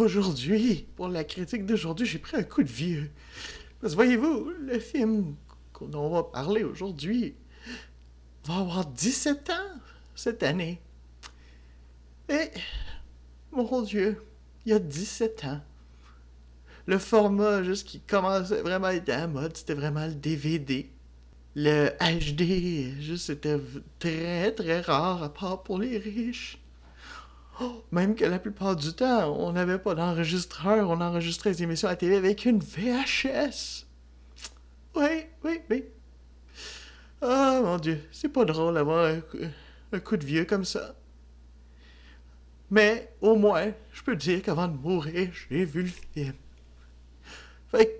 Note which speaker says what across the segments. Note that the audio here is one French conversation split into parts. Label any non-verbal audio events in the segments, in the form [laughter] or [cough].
Speaker 1: aujourd'hui, pour la critique d'aujourd'hui, j'ai pris un coup de vieux. Parce que voyez-vous, le film dont on va parler aujourd'hui va avoir 17 ans cette année. Et, mon Dieu, il y a 17 ans, le format juste qui commençait vraiment à être à la mode, c'était vraiment le DVD. Le HD, juste c'était très très rare, à part pour les riches. Oh, même que la plupart du temps, on n'avait pas d'enregistreur, on enregistrait les émissions à la télé avec une VHS. Oui, oui, oui. Ah, mon Dieu, c'est pas drôle d'avoir un, coup de vieux comme ça. Mais, au moins, je peux dire qu'avant de mourir, j'ai vu le film. Fait que,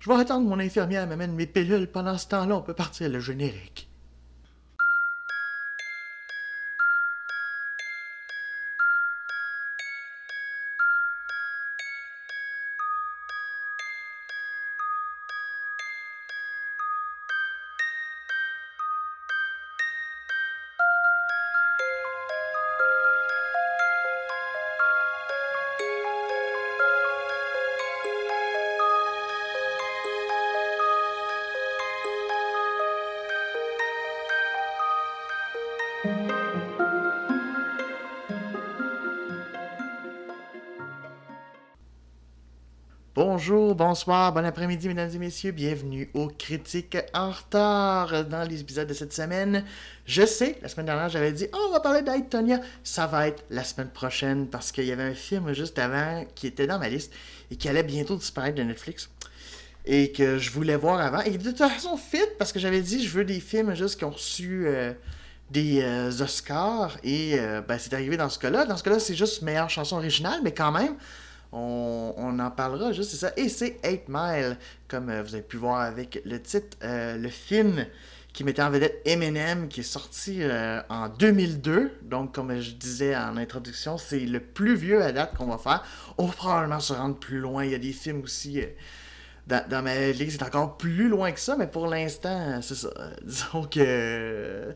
Speaker 1: je vais attendre mon infirmière m'amène mes pilules. Pendant ce temps-là, on peut partir le générique. Bonjour, bonsoir, bon après-midi, mesdames et messieurs. Bienvenue aux Critiques en retard dans les épisodes de cette semaine. Je sais, la semaine dernière, j'avais dit oh, on va parler d'Aitonia. Ça va être la semaine prochaine parce qu'il y avait un film juste avant qui était dans ma liste et qui allait bientôt disparaître de Netflix et que je voulais voir avant. Et de toute façon, fit parce que j'avais dit je veux des films juste qui ont reçu euh, des euh, Oscars et euh, ben, c'est arrivé dans ce cas-là. Dans ce cas-là, c'est juste meilleure chanson originale, mais quand même. On, en parlera juste, c'est ça. Et c'est 8 Mile, comme euh, vous avez pu voir avec le titre, euh, le film qui mettait en vedette Eminem, qui est sorti euh, en 2002. Donc, comme je disais en introduction, c'est le plus vieux à date qu'on va faire. On va probablement se rendre plus loin. Il y a des films aussi dans, ma liste, c'est encore plus loin que ça, mais pour l'instant, c'est ça. disons que.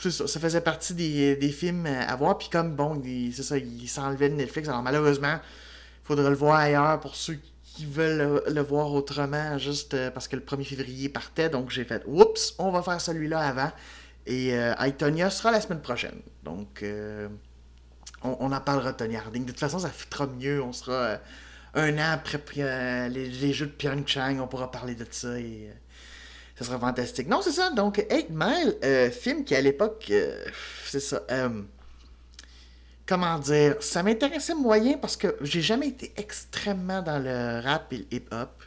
Speaker 1: Ça, ça, faisait partie des, des, films à voir. Puis comme, bon, c'est ça, il s'enlevait de Netflix. Alors malheureusement, faudra le voir ailleurs pour ceux qui veulent le, voir autrement, juste euh, parce que le 1er février partait. Donc j'ai fait, oups, on va faire celui-là avant. Et euh, sera la semaine prochaine. Donc euh, on, en parlera Tony Harding. De toute façon, ça fera mieux. On sera euh, un an après les, jeux de Pyeongchang. On pourra parler de ça et ça sera fantastique. Non, c'est ça. Donc, 8 Mile, film qui à l'époque, c'est ça comment dire, ça m'intéressait moyen parce que j'ai jamais été extrêmement dans le rap et le hip-hop.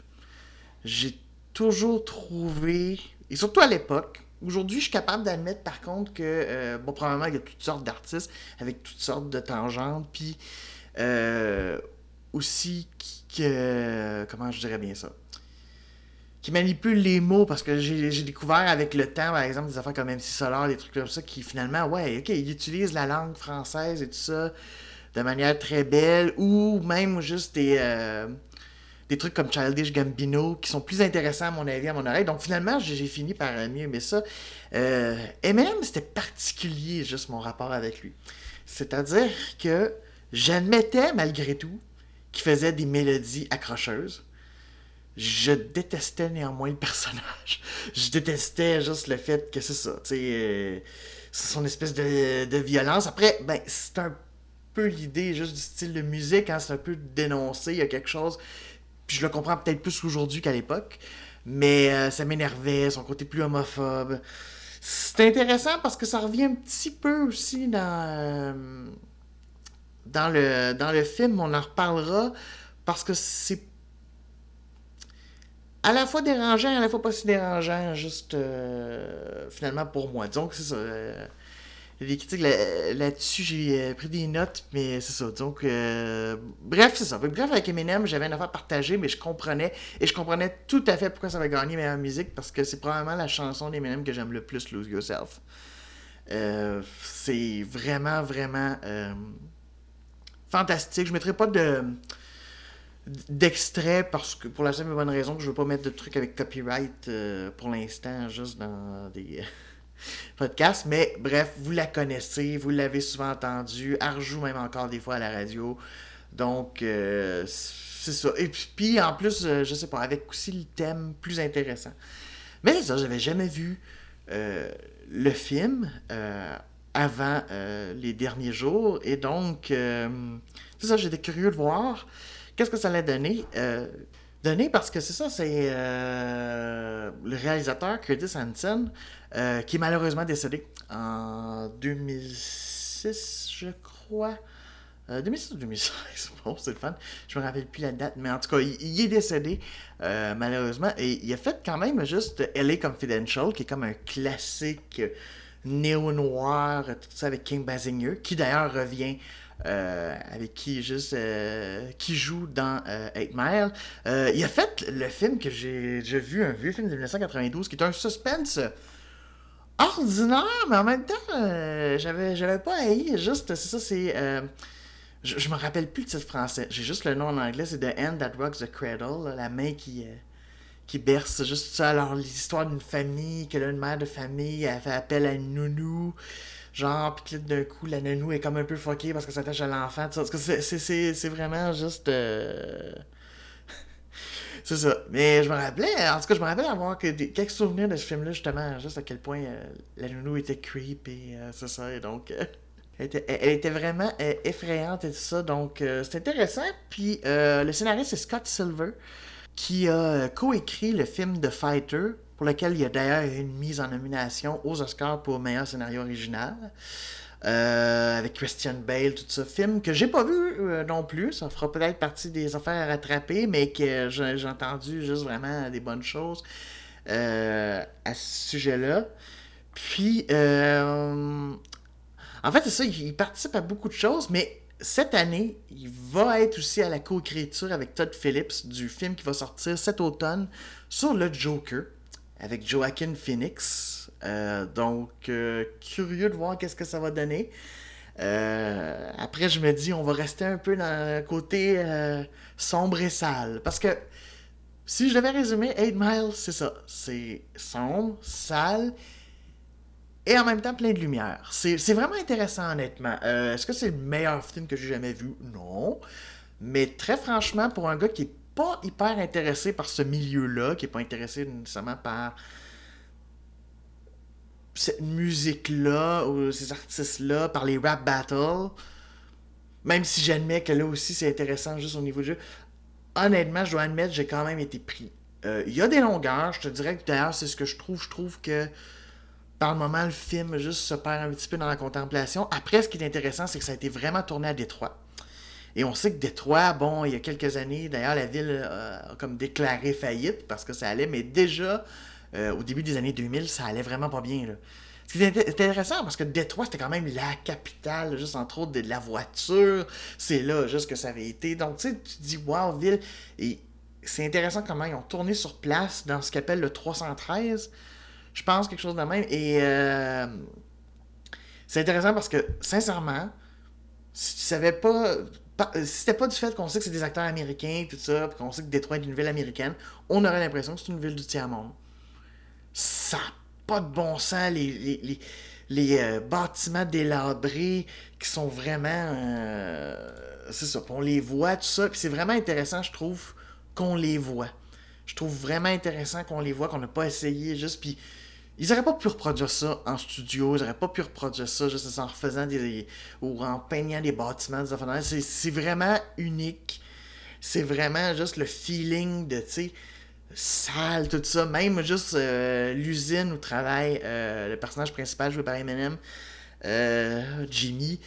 Speaker 1: J'ai toujours trouvé, et surtout à l'époque, aujourd'hui je suis capable d'admettre par contre que, euh, bon, probablement il y a toutes sortes d'artistes avec toutes sortes de tangentes, puis euh, aussi que, comment je dirais bien ça, qui manipule les mots parce que j'ai découvert avec le temps, par exemple, des affaires comme MC Solar, des trucs comme ça, qui finalement, ouais, ok, ils utilisent la langue française et tout ça de manière très belle, ou même juste des, euh, des trucs comme Childish Gambino qui sont plus intéressants à mon avis, à mon oreille. Donc finalement, j'ai fini par mieux aimer ça. Euh, même, c'était particulier, juste mon rapport avec lui. C'est-à-dire que j'admettais, malgré tout, qu'il faisait des mélodies accrocheuses je détestais néanmoins le personnage. [laughs] Je détestais juste le fait que c'est ça, tu sais, euh, son espèce de, violence. Après, ben, c'est un peu l'idée juste du style de musique, hein, c'est un peu dénoncé, il y a quelque chose, puis je le comprends peut-être plus aujourd'hui qu'à l'époque, mais euh, ça m'énervait, son côté plus homophobe. C'est intéressant parce que ça revient un petit peu aussi dans, euh, dans, le, dans le film, on en reparlera, parce que c'est à la fois dérangeant, à la fois pas si dérangeant, juste euh, finalement pour moi. Donc c'est ça. Euh, les critiques là-dessus, j'ai euh, pris des notes, mais c'est ça. Donc, bref, c'est ça. Bref, avec Eminem, j'avais une affaire partagée, mais je comprenais. Et je comprenais tout à fait pourquoi ça va gagner meilleure musique, parce que c'est probablement la chanson d'Eminem que j'aime le plus, Lose Yourself. c'est vraiment, vraiment fantastique. Je mettrai pas de d'extrait parce que pour la simple et bonne raison que je veux pas mettre de trucs avec copyright euh, pour l'instant juste dans des [laughs] podcasts mais bref vous la connaissez vous l'avez souvent entendu rejoue même encore des fois à la radio Donc, euh, c'est ça. Et puis, en plus, euh, je sais pas, avec aussi le thème plus intéressant. Mais ça, j'avais jamais vu le film avant les derniers jours. Et donc, c'est ça, j'étais curieux de voir qu'est-ce que ça allait donner? donner parce que c'est ça, c'est le réalisateur Curtis Hanson qui est malheureusement décédé en 2006, je crois. 2006 ou 2016, [laughs] bon, c'est le fun. Je me rappelle plus la date, mais en tout cas, il, est décédé, euh, malheureusement. Et il a fait quand même juste LA Confidential, qui est comme un classique néo-noir, tout ça avec King Basinger, qui d'ailleurs revient. Euh, avec qui juste euh, qui joue dans 8 Mile. il a fait le film que j'ai vu, un vieux film de 1992 qui est un suspense ordinaire, mais en même temps, j'avais j'avais pas haï. Juste, c'est ça, c'est je, je me rappelle plus le titre français. J'ai juste le nom en anglais, c'est The Hand That Rocks the Cradle, la main qui, euh, qui berce. juste ça. Alors, l'histoire d'une famille, que là, une mère de famille, elle fait appel à une nounou. Genre, puis d'un coup, la nounou est comme un peu fuckée parce que ça s'attache à l'enfant. C'est vraiment juste. Euh, [laughs] c'est ça. Mais je me rappelais, en tout cas, je me rappelle avoir que quelques souvenirs de ce film-là, justement, juste à quel point euh, la nounou était creep et c'est ça. Et donc. [laughs] Elle était, vraiment euh, effrayante et tout ça. Donc, euh, c'est intéressant. Puis, euh, le scénariste, c'est Scott Silver, qui a coécrit le film The Fighter, pour lequel il y a d'ailleurs une mise en nomination aux Oscars pour meilleur scénario original. avec Christian Bale, tout ça. Film que j'ai pas vu non plus. Ça fera peut-être partie des affaires à rattraper, mais que j'ai entendu juste vraiment des bonnes choses à ce sujet-là. Puis, en fait, c'est ça, il participe à beaucoup de choses, mais cette année, il va être aussi à la co-écriture avec Todd Phillips du film qui va sortir cet automne sur le Joker avec Joaquin Phoenix. Euh, donc, euh, curieux de voir qu'est-ce que ça va donner. Euh, après, je me dis, on va rester un peu dans le côté sombre et sale. Parce que si je devais résumer, 8 Miles, c'est ça. C'est sombre, sale et en même temps plein de lumière. C'est vraiment intéressant, honnêtement. Est-ce que c'est le meilleur film que j'ai jamais vu? Non. Mais très franchement, pour un gars qui est pas hyper intéressé par ce milieu-là, qui est pas intéressé nécessairement par cette musique-là, ou ces artistes-là, par les rap battles, même si j'admets que là aussi c'est intéressant juste au niveau du jeu, honnêtement, je dois admettre, j'ai quand même été pris. Euh, il y a des longueurs, je te dirais que d'ailleurs, c'est ce que je trouve. Je trouve que par le moment, le film juste se perd un petit peu dans la contemplation. Après, ce qui est intéressant, c'est que ça a été vraiment tourné à Détroit. Et on sait que Détroit, bon, il y a quelques années, d'ailleurs, la ville euh, a comme déclaré faillite parce que ça allait, mais déjà, euh, au début des années 2000, ça allait vraiment pas bien. Là. Ce qui est intéressant parce que Détroit, c'était quand même la capitale, juste entre autres, de la voiture. C'est là juste que ça avait été. Donc, tu sais, tu dis, wow, ville. Et c'est intéressant comment ils ont tourné sur place dans ce qu'appelle le 313. Je pense quelque chose de même. Et euh, c'est intéressant parce que, sincèrement, si tu savais pas. Si c'était pas du fait qu'on sait que c'est des acteurs américains, tout ça, puis qu'on sait que Détroit est une ville américaine, on aurait l'impression que c'est une ville du tiers-monde. Ça n'a pas de bon sens, les, les, euh, bâtiments délabrés qui sont vraiment. Euh, c'est ça, on les voit, tout ça. Puis c'est vraiment intéressant, je trouve, qu'on les voit. Je trouve vraiment intéressant qu'on les voit, qu'on n'a pas essayé juste. Puis ils n'auraient pas pu reproduire ça en studio, ils n'auraient pas pu reproduire ça juste en refaisant des. ou en peignant des bâtiments, des. C'est vraiment unique. C'est vraiment juste le feeling de, tu sais, sale, tout ça. Même juste euh, l'usine où travaille euh, le personnage principal joué par Eminem, euh, Jimmy.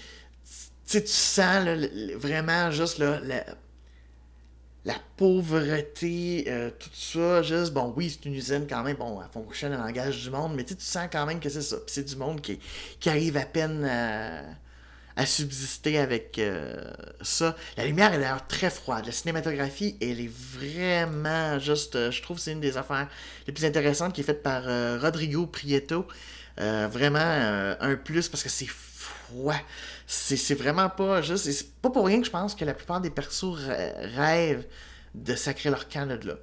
Speaker 1: Tu sens vraiment juste là, la pauvreté, euh, tout ça, juste, bon, oui, c'est une usine quand même, bon, elle fonctionne en langage du monde, mais tu sens quand même que c'est ça. Puis c'est du monde qui, qui arrive à peine à, subsister avec euh, ça. La lumière est d'ailleurs très froide. La cinématographie, elle est vraiment juste, euh, je trouve c'est une des affaires les plus intéressantes qui est faite par Rodrigo Prieto. vraiment un plus parce que c'est froid c'est vraiment pas juste. C'est pas pour rien que je pense que la plupart des persos rêvent de sacrer leur camp là.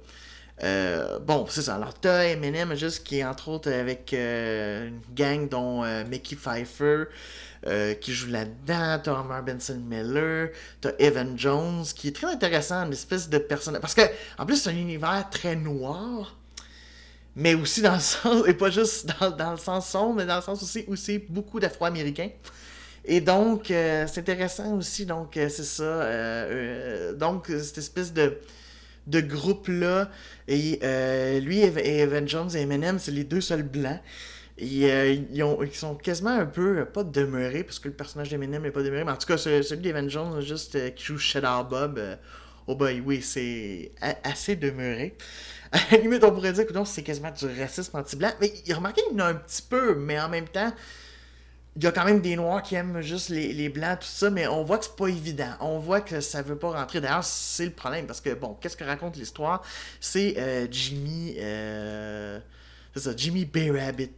Speaker 1: Euh, bon, c'est ça. Alors, t'as Eminem, juste qui est entre autres avec euh, une gang dont euh, Mickey Pfeiffer, qui joue là-dedans. T'as Homer Benson Miller. T'as Evan Jones, qui est très intéressant, une espèce de personnage. Parce que, en plus, c'est un univers très noir. Mais aussi dans le [laughs] sens, et pas juste dans, le sens sombre, mais dans le sens aussi où c'est beaucoup d'Afro-Américains. Et donc, c'est intéressant aussi, donc, c'est ça. donc, cette espèce de de groupe-là. Et euh, lui et Evan Jones et Eminem, c'est les deux seuls blancs. Euh, ils, ils, sont quasiment un peu, euh, pas demeurés, parce que le personnage d'Eminem n'est pas demeuré, mais en tout cas, celui d'Evan Jones, juste qui joue Shadow Bob, oh boy, oui, c'est assez demeuré. [laughs] À la limite, on pourrait dire que c'est quasiment du racisme anti-blanc, mais remarquez qu'il y en a un petit peu, mais en même temps, il y a quand même des noirs qui aiment juste les, les, blancs, tout ça, mais on voit que c'est pas évident. On voit que ça veut pas rentrer. D'ailleurs, c'est le problème, parce que, bon, qu'est-ce que raconte l'histoire? C'est euh, Jimmy... Euh, c'est ça, Jimmy Bay Rabbit.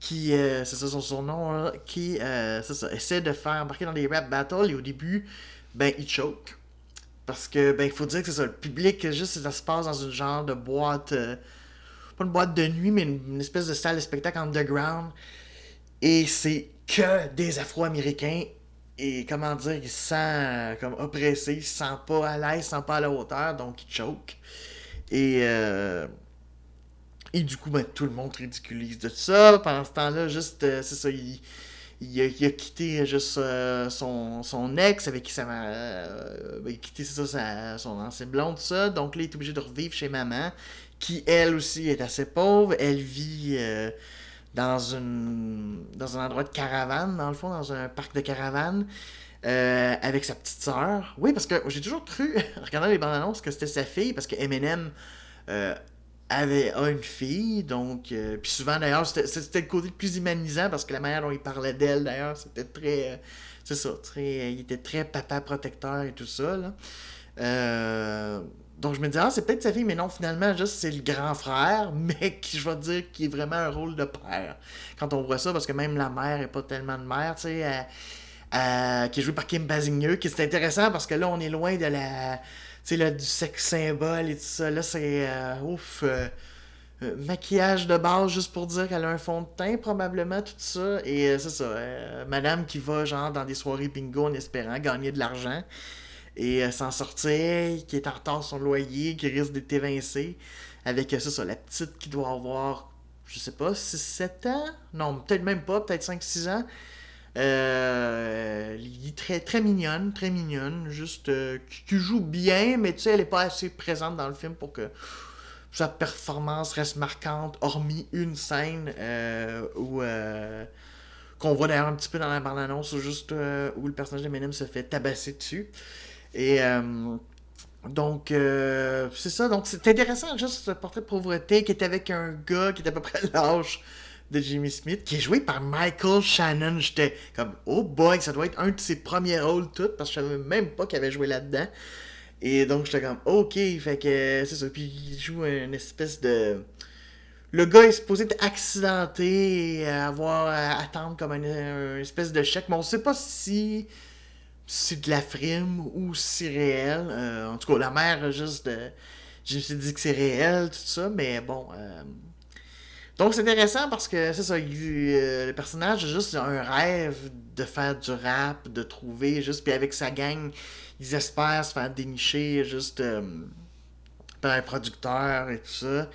Speaker 1: Qui, euh, c'est ça son surnom, hein, qui, c'est ça, essaie de faire embarquer dans des rap battles, et au début, ben, il choke. Parce que, ben, il faut dire que c'est ça, le public, juste, ça se passe dans une genre de boîte... pas une boîte de nuit, mais une espèce de salle de spectacle underground et c'est que des Afro-Américains. Et comment dire, ils se sentent comme oppressés, ils se sentent pas à l'aise, ils se sentent pas à la hauteur, donc ils choquent. Et, euh, et du coup, ben, tout le monde ridiculise de ça. Pendant ce temps-là, juste, euh, c'est ça, il, il, a, quitté juste euh, son, son, ex avec qui ça m'a. il a quitté ça, son ancienne blonde, tout ça. Donc là, il est obligé de revivre chez maman, qui elle aussi est assez pauvre. Elle vit dans, une, dans un endroit de caravane, dans le fond, dans un parc de caravane, euh, avec sa petite sœur. Oui, parce que j'ai toujours cru, [laughs] regardant les bandes annonces, que c'était sa fille, parce que Eminem euh, avait a une fille, donc. Euh, puis souvent, d'ailleurs, c'était le côté le plus humanisant, parce que la manière dont il parlait d'elle, d'ailleurs, c'était très. c'est ça, très, il était très papa protecteur et tout ça, là. Donc je me dis, ah, c'est peut-être sa fille, mais non, finalement, juste c'est le grand frère, [laughs] mais qui, je vais dire, qui est vraiment un rôle de père. Quand on voit ça, parce que même la mère n'est pas tellement de mère, tu sais, qui est jouée par Kim Basinger, qui c'est intéressant parce que là, on est loin de la. Tu sais, du sexe symbole et tout ça. Là, c'est. Euh, ouf. Euh, euh, maquillage de base juste pour dire qu'elle a un fond de teint, probablement, tout ça. Et c'est ça. madame qui va, genre, dans des soirées bingo en espérant gagner de l'argent et euh, s'en sortir, qui est en retard son loyer, qui risque d'être évincé, avec euh, ça, ça, la petite qui doit avoir, je sais pas, 6-7 ans, non, peut-être même pas, peut-être 5-6 ans. Euh, est très, très mignonne, très mignonne, juste euh, qui, joue bien, mais tu sais, elle est pas assez présente dans le film pour que sa performance reste marquante, hormis une scène où qu'on voit d'ailleurs un petit peu dans la bande-annonce, juste où le personnage de Menem se fait tabasser dessus. Et euh, donc, euh, c'est ça. Donc, c'est intéressant, juste ce portrait de pauvreté qui est avec un gars qui est à peu près [laughs] l'âge de Jimmy Smith, qui est joué par Michael Shannon. J'étais comme, oh boy, ça doit être un de ses premiers rôles tout, parce que je savais même pas qu'il avait joué là-dedans. Et donc, j'étais comme, ok, fait que c'est ça. Puis, il joue une espèce de. Le gars est supposé être accidenté et avoir à attendre comme une, espèce de chèque, mais on sait pas si c'est de la frime ou si réel. Euh, en tout cas, la mère, juste de... Je me suis dit que c'est réel, tout ça, mais bon. Euh, donc, c'est intéressant parce que c'est ça, euh, le personnage a juste un rêve de faire du rap, de trouver, juste, puis avec sa gang, ils espèrent se faire dénicher juste par un producteur et tout ça.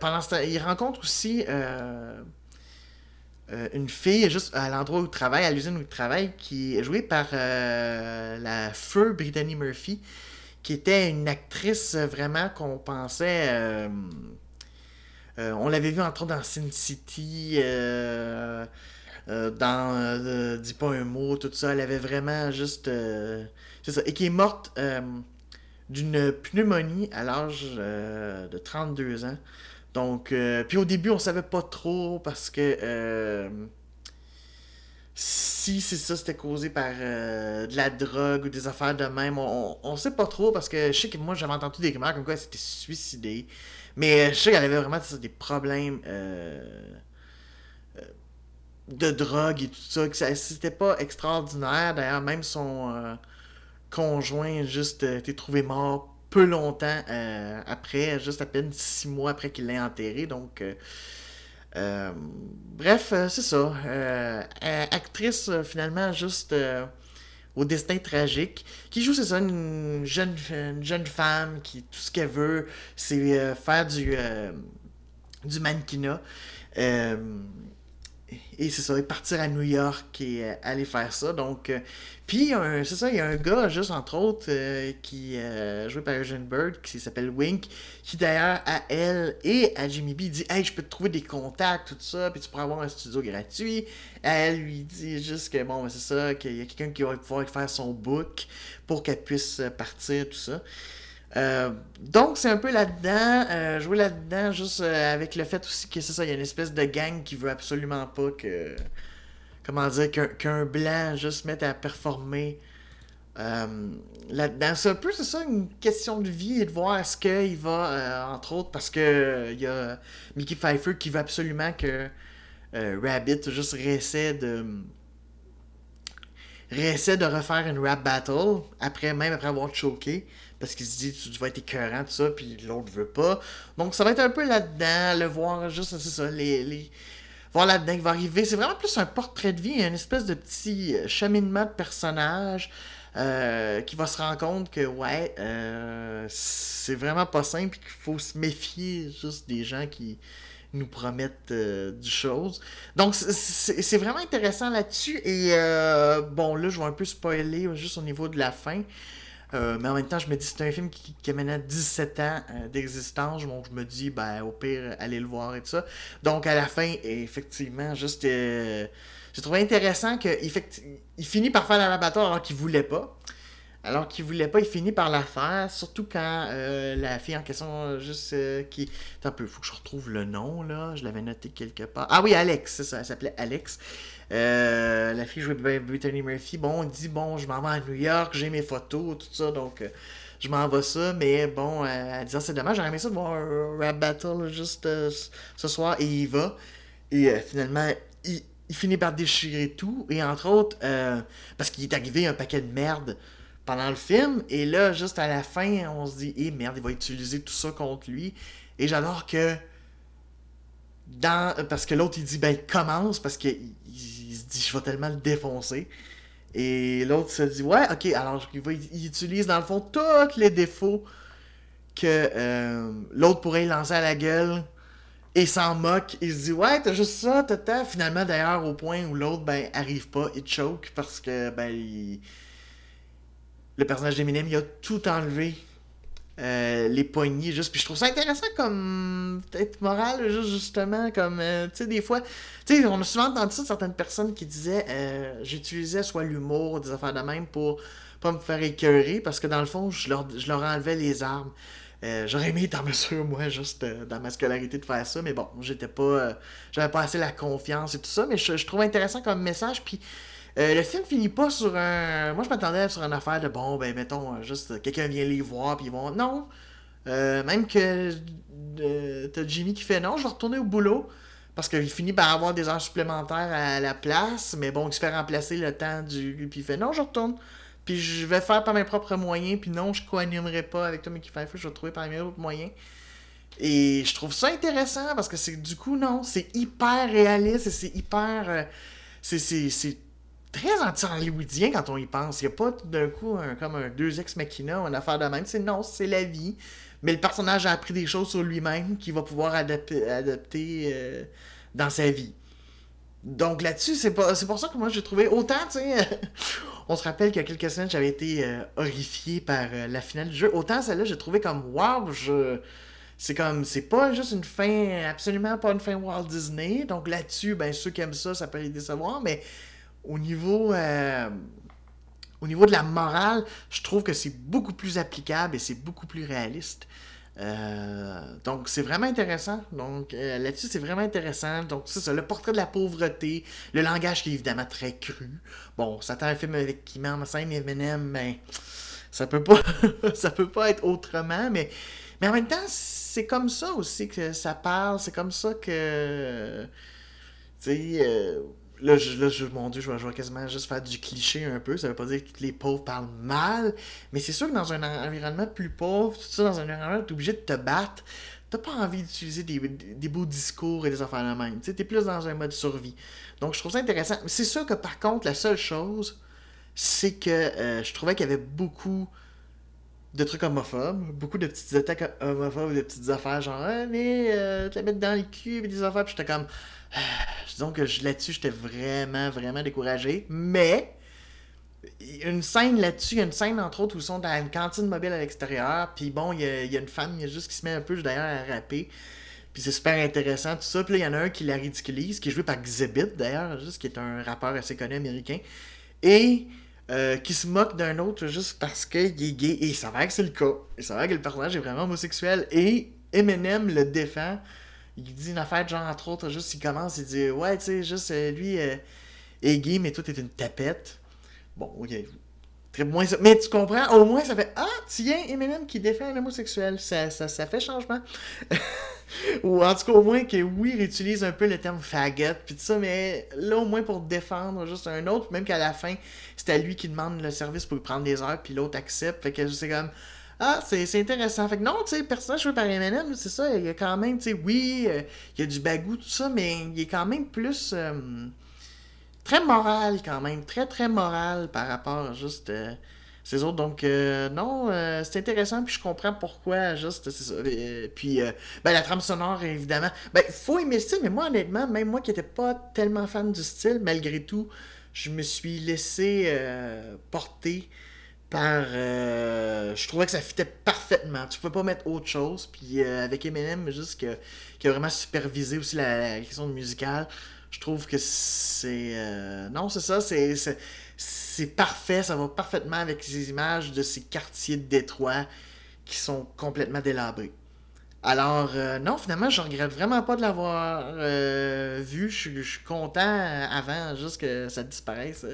Speaker 1: pendant ce temps, il rencontre aussi euh, une fille juste à l'endroit où il travaille, à l'usine où il travaille, qui est jouée par euh, la feu Brittany Murphy, qui était une actrice vraiment qu'on pensait. Euh, on l'avait vu entre autres dans Sin City, dans Dis pas un mot, tout ça. Elle avait vraiment juste. c'est ça. Et qui est morte d'une pneumonie à l'âge de 32 ans. Donc, euh, puis au début, on savait pas trop parce que euh, si c'est ça, c'était causé par euh, de la drogue ou des affaires de même, on, on sait pas trop parce que je sais que moi j'avais entendu des rumeurs comme quoi elle s'était suicidée. Mais je sais qu'elle avait vraiment des problèmes de drogue et tout ça, que c'était pas extraordinaire. D'ailleurs, même son conjoint juste été trouvé mort peu longtemps après, juste à peine six mois après qu'il l'ait enterré. Donc, bref, c'est ça. actrice, finalement, juste au destin tragique, qui joue, c'est ça, une jeune, jeune femme qui, tout ce qu'elle veut, c'est faire du mannequinat. Et c'est ça, partir à New York et euh, aller faire ça. Donc, euh, puis c'est ça, il y a un gars, juste entre autres, euh, qui joué par Eugene Bird, qui s'appelle Wink, qui d'ailleurs à elle et à Jimmy B dit Hey, je peux te trouver des contacts, tout ça, puis tu pourras avoir un studio gratuit. Elle lui dit juste que bon, c'est ça, qu'il y a quelqu'un qui va pouvoir faire son book pour qu'elle puisse partir, tout ça. Euh, donc, c'est un peu là-dedans, euh, jouer là-dedans, juste euh, avec le fait aussi que c'est ça, il y a une espèce de gang qui veut absolument pas que. Comment dire, qu'un blanc juste mette à performer là-dedans. C'est un peu, c'est ça, une question de vie et de voir est-ce qu'il va, entre autres, parce que il y a Mickey Pfeiffer qui veut absolument que Rabbit juste réessaie de de refaire une rap battle après même après avoir choqué parce qu'il se dit tu, vas être écœurant, tout ça, puis l'autre veut pas. Donc ça va être un peu là-dedans, le voir juste, c'est ça, les, voir là-dedans qui va arriver. C'est vraiment plus un portrait de vie, une espèce de petit euh, cheminement de personnage. Euh, qui va se rendre compte que ouais euh, c'est vraiment pas simple qu'il faut se méfier juste des gens qui nous promettent du chose. Donc c'est vraiment intéressant là-dessus et bon là je vais un peu spoiler juste au niveau de la fin. Euh, mais en même temps, je me dis, c'est un film qui, a maintenant 17 ans euh, d'existence. Donc, je me dis, ben, au pire, allez le voir et tout ça. Donc, à la fin, effectivement, juste. Euh, j'ai trouvé intéressant qu'il il finit par faire la laboratoire alors qu'il voulait pas. Alors qu'il voulait pas, il finit par la faire. Surtout quand la fille en question, juste qui. Attends un peu, faut que je retrouve le nom, là. Je l'avais noté quelque part. Ah oui, Alex, c'est ça, elle s'appelait Alex. Euh, la fille jouée par Brittany Murphy, bon, on dit, bon, je m'en vais à New York, j'ai mes photos, tout ça, donc euh, je m'en vais ça, mais bon, euh, elle dit, ah, c'est dommage, j'aurais aimé ça de voir un rap battle juste ce soir, et il va. Et finalement, il, finit par déchirer tout, et entre autres, parce qu'il est arrivé un paquet de merde pendant le film, et là, juste à la fin, on se dit, eh merde, il va utiliser tout ça contre lui, et j'adore que. Dans, parce que l'autre il dit ben commence parce je vais tellement le défoncer. Et l'autre se dit, ouais, ok, alors il, utilise dans le fond tous les défauts que euh, l'autre pourrait lancer à la gueule et s'en moque. Il se dit, ouais, t'as juste ça, t'as Finalement, d'ailleurs, au point où l'autre, ben, arrive pas, il choke parce que, ben, le personnage d'Eminem, il a tout enlevé euh, les poignées juste puis je trouve ça intéressant comme peut-être moral juste justement comme euh, tu sais des fois tu sais on a souvent entendu ça de certaines personnes qui disaient euh, j'utilisais soit l'humour des affaires de même pour pas me faire écœurer parce que dans le fond je leur, je leur enlevais les armes. J'aurais aimé être en mesure moi juste dans ma scolarité de faire ça mais bon j'étais pas j'avais pas assez la confiance et tout ça mais je, je trouve intéressant comme message puis euh, le film finit pas sur un. Moi, je m'attendais sur une affaire de bon, ben, mettons, juste quelqu'un vient les voir, puis ils vont. Non. Euh, même que euh, t'as Jimmy qui fait non, je vais retourner au boulot. Parce qu'il finit par avoir des heures supplémentaires à la place, mais bon, il se fait remplacer le temps du. Puis il fait non, je retourne. Puis je vais faire par mes propres moyens, puis non, je co-animerai pas avec toi, mais qui fait je vais trouver par mes autres moyens. Et je trouve ça intéressant parce que c'est du coup, non, c'est hyper réaliste et c'est hyper. c'est très anti-hollywoodien quand on y pense. Il n'y a pas d'un coup comme un deux ex machina une affaire de même. C'est non, c'est la vie. Mais le personnage a appris des choses sur lui-même qu'il va pouvoir adapter, euh, dans sa vie. Donc là-dessus, c'est c'est pour ça que moi j'ai trouvé autant, tu sais. [laughs] on se rappelle qu'il y a quelques semaines, j'avais été euh, horrifié par euh, la finale du jeu. Autant celle-là, j'ai trouvé comme wow, je. C'est comme, c'est pas juste une fin, absolument pas une fin Walt Disney. Donc là-dessus, ben ceux qui aiment ça, ça peut les décevoir, mais au niveau, euh, au niveau de la morale, je trouve que c'est beaucoup plus applicable et c'est beaucoup plus réaliste. Euh, donc c'est vraiment intéressant. Donc euh, là-dessus c'est vraiment intéressant. Donc c'est ça, le portrait de la pauvreté, le langage qui est évidemment très cru. Bon, ça un film avec qui en scène Eminem, mais ça peut pas, [laughs] ça peut pas être autrement. Mais, mais en même temps c'est comme ça aussi que ça parle. C'est comme ça que, tu sais là, je, mon Dieu, je vais, quasiment juste faire du cliché un peu. Ça veut pas dire que les pauvres parlent mal, mais c'est sûr que dans un environnement plus pauvre, tout ça, dans un environnement, t'es obligé de te battre. T'as pas envie d'utiliser des, beaux discours et des affaires de même. Tu es plus dans un mode survie. Donc, je trouve ça intéressant. C'est sûr que par contre, la seule chose, c'est que euh, je trouvais qu'il y avait beaucoup de trucs homophobes, beaucoup de petites attaques homophobes, de petites affaires genre, ah, mais euh, te la mettre dans le cul, et des affaires, puis j'étais comme, disons que là-dessus, j'étais vraiment, vraiment découragé. Mais, une scène là-dessus, il y a une scène entre autres où ils sont dans une cantine mobile à l'extérieur. Puis bon, il y, a, une femme, il y a juste qui se met un peu d'ailleurs à rapper. Puis c'est super intéressant tout ça. Puis là, il y en a un qui la ridiculise, qui est joué par Xzibit d'ailleurs, juste qui est un rappeur assez connu américain. Et euh, qui se moque d'un autre juste parce qu'il est gay. Et ça va que c'est le cas. Ça va que le personnage est vraiment homosexuel. Et Eminem le défend il dit une affaire, genre, entre autres, juste, il commence, il dit, ouais, tu sais, juste, euh, lui euh, est gay, mais toi, t'es une tapette. Bon, ok. Très moins Mais tu comprends, au moins, ça fait, ah, tiens, Eminem qui défend un homosexuel. Ça, ça, ça fait changement. [laughs] Ou en tout cas, au moins que oui, il utilise un peu le terme faggot, puis tout ça, mais là, au moins pour défendre juste un autre, même qu'à la fin, c'est à lui qui demande le service pour lui prendre des heures, puis l'autre accepte. Fait que c'est comme ah, c'est intéressant. Fait que non, tu sais, personnage joué par Eminem, c'est ça, il y a quand même, tu sais, oui, euh, il y a du bagou, tout ça, mais il est quand même plus. Euh, très moral, quand même. Très, très moral par rapport à juste. Euh, ces autres. Donc, non, c'est intéressant, puis je comprends pourquoi, juste, c'est ça. puis, ben, la trame sonore, évidemment. Ben, faut aimer le style, mais moi, honnêtement, même moi qui n'étais pas tellement fan du style, malgré tout, je me suis laissé porter euh, je trouvais que ça fitait parfaitement. Tu pouvais pas mettre autre chose. Puis euh, avec Eminem, juste que, qui a vraiment supervisé aussi la, question musicale, je trouve que c'est. Euh, non, c'est ça, c'est, c'est, parfait. Ça va parfaitement avec ces images de ces quartiers de Détroit qui sont complètement délabrés. Alors, non, finalement, je regrette vraiment pas de l'avoir vu. Je suis content avant juste que ça disparaisse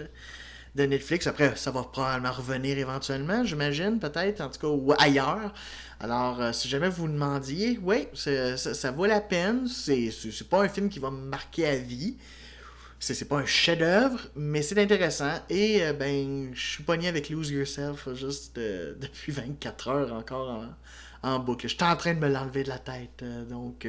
Speaker 1: de Netflix. Après, ça va probablement revenir éventuellement, j'imagine, peut-être, en tout cas, ou ailleurs. Alors, euh, si jamais vous demandiez, oui, ça, vaut la peine. C'est pas un film qui va me marquer à vie. C'est pas un chef-d'œuvre, mais c'est intéressant. Et euh, ben, je suis pogné avec Lose Yourself juste euh, [laughs] depuis 24 heures encore en, en boucle. J'étais en train de me l'enlever de la tête. donc,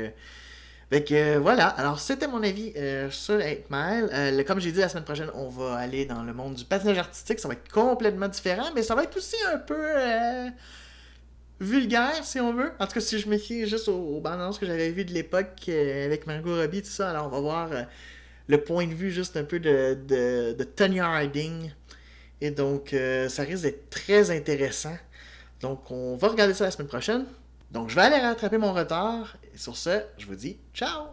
Speaker 1: fait que euh, voilà, alors c'était mon avis euh, sur 8 Mile. Euh, comme j'ai dit la semaine prochaine, on va aller dans le monde du patinage artistique. Ça va être complètement différent, mais ça va être aussi un peu vulgaire, si on veut. En tout cas, si je me fie juste aux, bandes que j'avais vues de l'époque avec Margot Robbie, tout ça, alors on va voir le point de vue juste un peu de, de, de Tony Harding. Et donc, ça risque d'être très intéressant. Donc, on va regarder ça la semaine prochaine. Donc, je vais aller rattraper mon retard. Et sur ce, je vous dis ciao!